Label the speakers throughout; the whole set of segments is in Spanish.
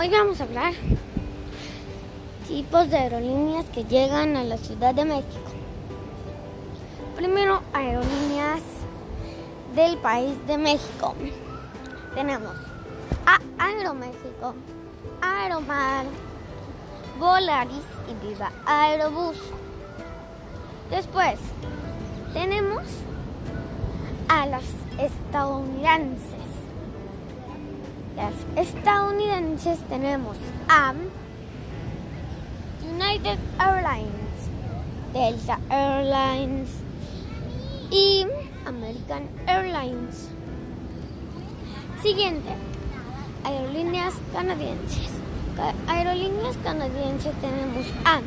Speaker 1: Hoy vamos a hablar tipos de aerolíneas que llegan a la Ciudad de México. Primero, aerolíneas del país de México. Tenemos a Aeroméxico, Aeromar, Volaris y Viva Aerobús. Después, tenemos a las estadounidenses. Las estadounidenses tenemos a United Airlines, Delta Airlines y American Airlines. Siguiente, aerolíneas canadienses. Aerolíneas canadienses tenemos a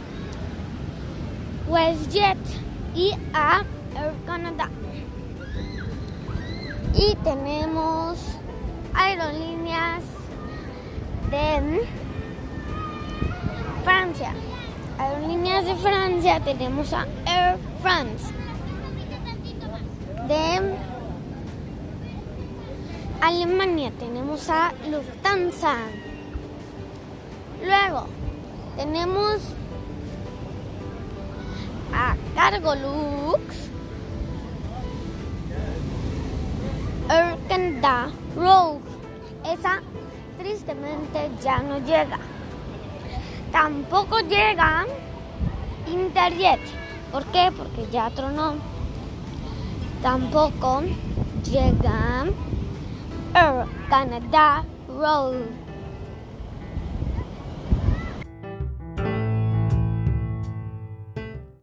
Speaker 1: WestJet y a Air Canada. Y tenemos aerolíneas de Francia. Aerolíneas de Francia tenemos a Air France. De Alemania tenemos a Lufthansa. Luego tenemos a Cargolux. Air Canada Rogue. Tristemente ya no llega. Tampoco llega Interjet. ¿Por qué? Porque ya tronó. Tampoco llega Air Canada Rogue.